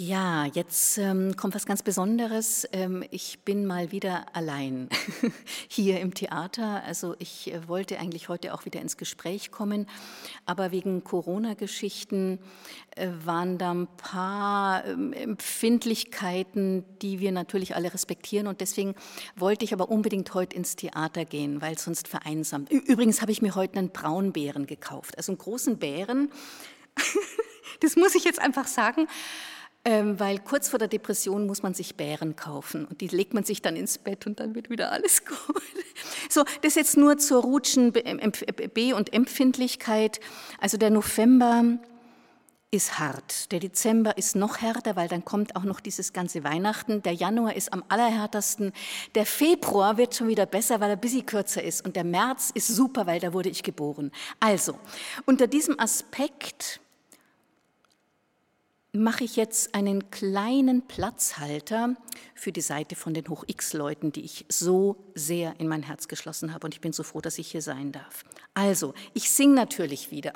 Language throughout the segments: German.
Ja, jetzt ähm, kommt was ganz Besonderes. Ähm, ich bin mal wieder allein hier im Theater. Also ich äh, wollte eigentlich heute auch wieder ins Gespräch kommen, aber wegen Corona-Geschichten äh, waren da ein paar ähm, Empfindlichkeiten, die wir natürlich alle respektieren. Und deswegen wollte ich aber unbedingt heute ins Theater gehen, weil sonst vereinsamt. Übrigens habe ich mir heute einen Braunbären gekauft, also einen großen Bären. das muss ich jetzt einfach sagen. Ähm, weil kurz vor der Depression muss man sich Bären kaufen und die legt man sich dann ins Bett und dann wird wieder alles gut. So, das jetzt nur zur Rutschen B- und Empfindlichkeit. Also der November ist hart. Der Dezember ist noch härter, weil dann kommt auch noch dieses ganze Weihnachten. Der Januar ist am allerhärtesten. Der Februar wird schon wieder besser, weil er ein bisschen kürzer ist. Und der März ist super, weil da wurde ich geboren. Also, unter diesem Aspekt mache ich jetzt einen kleinen Platzhalter für die Seite von den Hoch-X-Leuten, die ich so sehr in mein Herz geschlossen habe. Und ich bin so froh, dass ich hier sein darf. Also, ich singe natürlich wieder.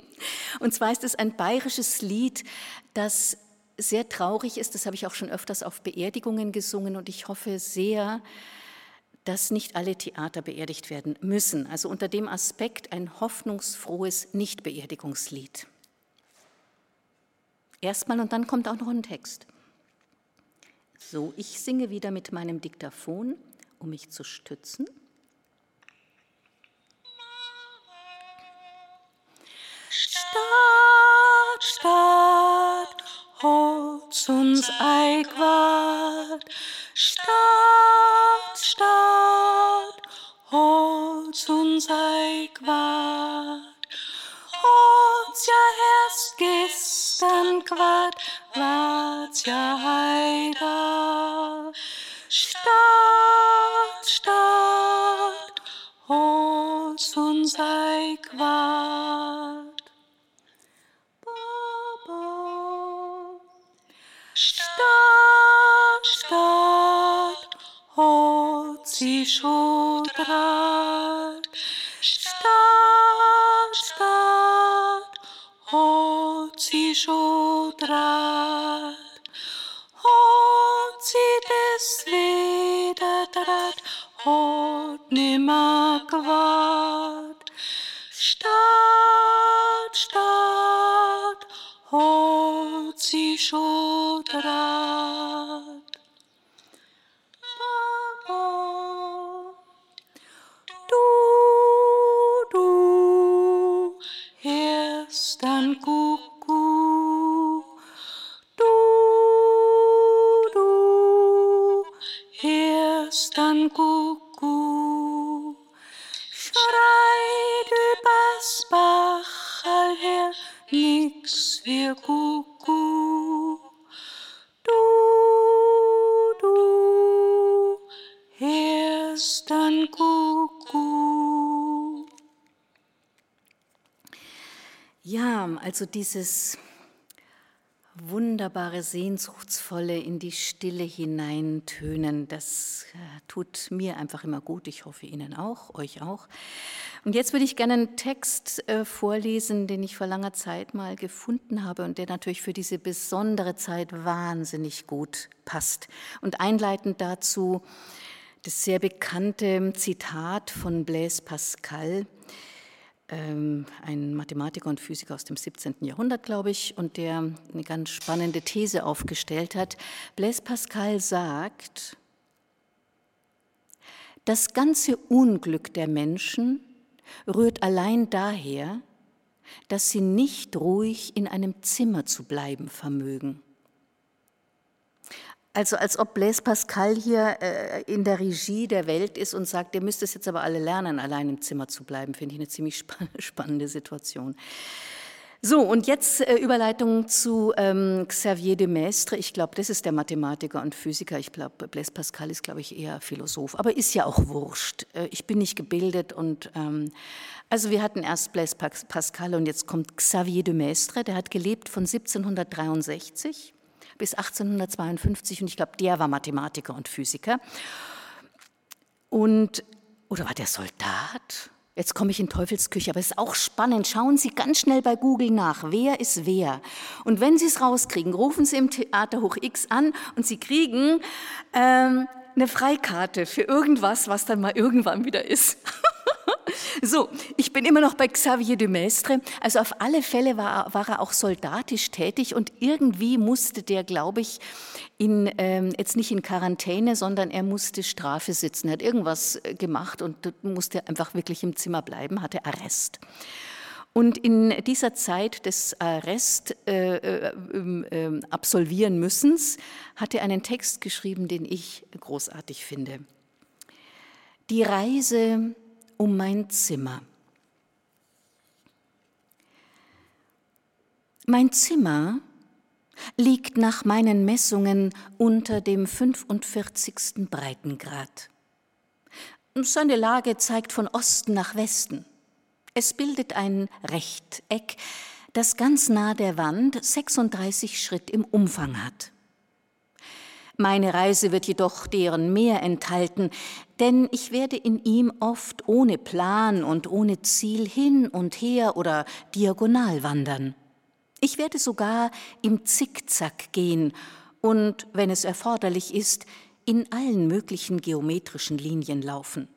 Und zwar ist es ein bayerisches Lied, das sehr traurig ist. Das habe ich auch schon öfters auf Beerdigungen gesungen. Und ich hoffe sehr, dass nicht alle Theater beerdigt werden müssen. Also unter dem Aspekt ein hoffnungsfrohes Nichtbeerdigungslied. Erstmal und dann kommt auch noch ein Text. So, ich singe wieder mit meinem Diktaphon, um mich zu stützen. Stadt, Stadt, holt's uns Eigwart. Quart, ja heida. Stadt, Stadt, holt's uns Eigwart. Baba. Stadt, Stadt, holt sie Schotrat. Schotrat. Holt sie des Wederdrat, holt nimmer quart. Stadt, Stadt, holt sie Schotrat. Baba. Bachal her, nix wie Kuckuck. Du, du, hörst ein Kuckuck. Ja, also dieses wunderbare, sehnsuchtsvolle in die Stille hineintönen, das äh, tut mir einfach immer gut. Ich hoffe Ihnen auch, euch auch. Und jetzt würde ich gerne einen Text äh, vorlesen, den ich vor langer Zeit mal gefunden habe und der natürlich für diese besondere Zeit wahnsinnig gut passt. Und einleitend dazu das sehr bekannte Zitat von Blaise Pascal, ähm, ein Mathematiker und Physiker aus dem 17. Jahrhundert, glaube ich, und der eine ganz spannende These aufgestellt hat. Blaise Pascal sagt, das ganze Unglück der Menschen rührt allein daher, dass sie nicht ruhig in einem Zimmer zu bleiben vermögen. Also als ob Blaise Pascal hier äh, in der Regie der Welt ist und sagt, ihr müsst es jetzt aber alle lernen, allein im Zimmer zu bleiben, finde ich eine ziemlich spann spannende Situation. So, und jetzt äh, Überleitung zu ähm, Xavier de Maistre. Ich glaube, das ist der Mathematiker und Physiker. Ich glaube, Blaise Pascal ist, glaube ich, eher Philosoph. Aber ist ja auch wurscht. Äh, ich bin nicht gebildet und ähm, also wir hatten erst Blaise Pascal und jetzt kommt Xavier de Maistre. Der hat gelebt von 1763 bis 1852 und ich glaube, der war Mathematiker und Physiker. Und, oder war der Soldat? Jetzt komme ich in Teufelsküche, aber es ist auch spannend. Schauen Sie ganz schnell bei Google nach, wer ist wer. Und wenn Sie es rauskriegen, rufen Sie im Theater Hoch X an und Sie kriegen ähm, eine Freikarte für irgendwas, was dann mal irgendwann wieder ist. So, ich bin immer noch bei Xavier de Maistre. Also auf alle Fälle war, war er auch soldatisch tätig und irgendwie musste der, glaube ich, in, ähm, jetzt nicht in Quarantäne, sondern er musste Strafe sitzen. Er hat irgendwas äh, gemacht und musste einfach wirklich im Zimmer bleiben, hatte Arrest. Und in dieser Zeit des Arrest äh, äh, äh, absolvieren müssens hat er einen Text geschrieben, den ich großartig finde. Die Reise um mein Zimmer. Mein Zimmer liegt nach meinen Messungen unter dem 45. Breitengrad. Seine Lage zeigt von Osten nach Westen. Es bildet ein Rechteck, das ganz nah der Wand 36 Schritt im Umfang hat. Meine Reise wird jedoch deren mehr enthalten, denn ich werde in ihm oft ohne Plan und ohne Ziel hin und her oder diagonal wandern. Ich werde sogar im Zickzack gehen und, wenn es erforderlich ist, in allen möglichen geometrischen Linien laufen.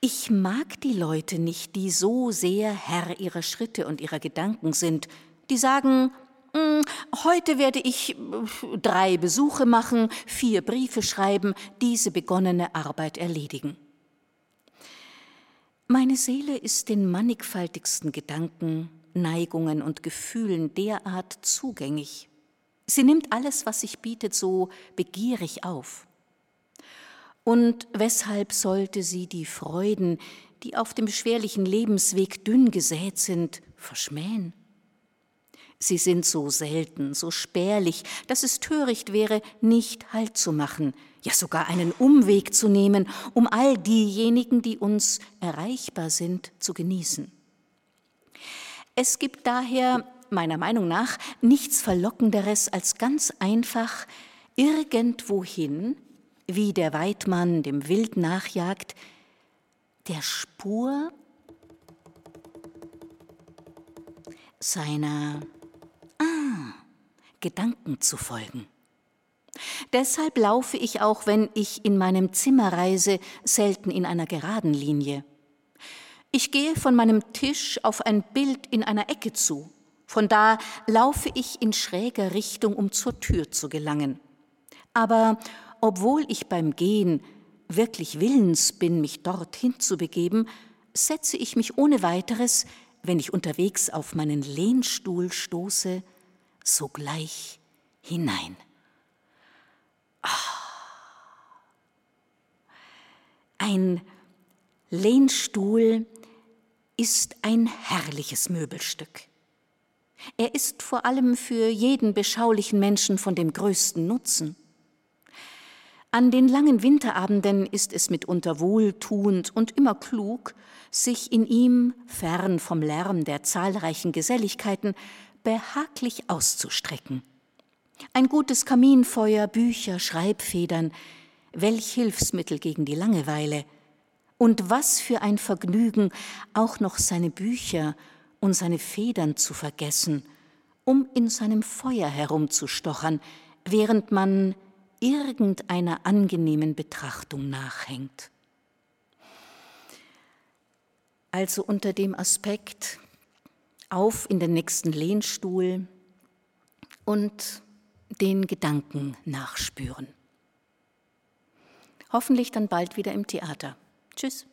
Ich mag die Leute nicht, die so sehr Herr ihrer Schritte und ihrer Gedanken sind, die sagen, heute werde ich äh, drei Besuche machen, vier Briefe schreiben, diese begonnene Arbeit erledigen. Meine Seele ist den mannigfaltigsten Gedanken, Neigungen und Gefühlen derart zugänglich. Sie nimmt alles, was sich bietet, so begierig auf. Und weshalb sollte sie die Freuden, die auf dem schwerlichen Lebensweg dünn gesät sind, verschmähen? Sie sind so selten, so spärlich, dass es töricht wäre, nicht Halt zu machen, ja sogar einen Umweg zu nehmen, um all diejenigen, die uns erreichbar sind, zu genießen. Es gibt daher, meiner Meinung nach, nichts Verlockenderes als ganz einfach irgendwohin wie der Weidmann dem Wild nachjagt, der Spur seiner Gedanken zu folgen. Deshalb laufe ich auch, wenn ich in meinem Zimmer reise, selten in einer geraden Linie. Ich gehe von meinem Tisch auf ein Bild in einer Ecke zu. Von da laufe ich in schräger Richtung, um zur Tür zu gelangen. Aber obwohl ich beim Gehen wirklich willens bin, mich dorthin zu begeben, setze ich mich ohne weiteres, wenn ich unterwegs auf meinen Lehnstuhl stoße, sogleich hinein. Ah. Ein Lehnstuhl ist ein herrliches Möbelstück. Er ist vor allem für jeden beschaulichen Menschen von dem größten Nutzen. An den langen Winterabenden ist es mitunter wohltuend und immer klug, sich in ihm, fern vom Lärm der zahlreichen Geselligkeiten, behaglich auszustrecken. Ein gutes Kaminfeuer, Bücher, Schreibfedern, welch Hilfsmittel gegen die Langeweile. Und was für ein Vergnügen, auch noch seine Bücher und seine Federn zu vergessen, um in seinem Feuer herumzustochern, während man irgendeiner angenehmen Betrachtung nachhängt. Also unter dem Aspekt auf in den nächsten Lehnstuhl und den Gedanken nachspüren. Hoffentlich dann bald wieder im Theater. Tschüss.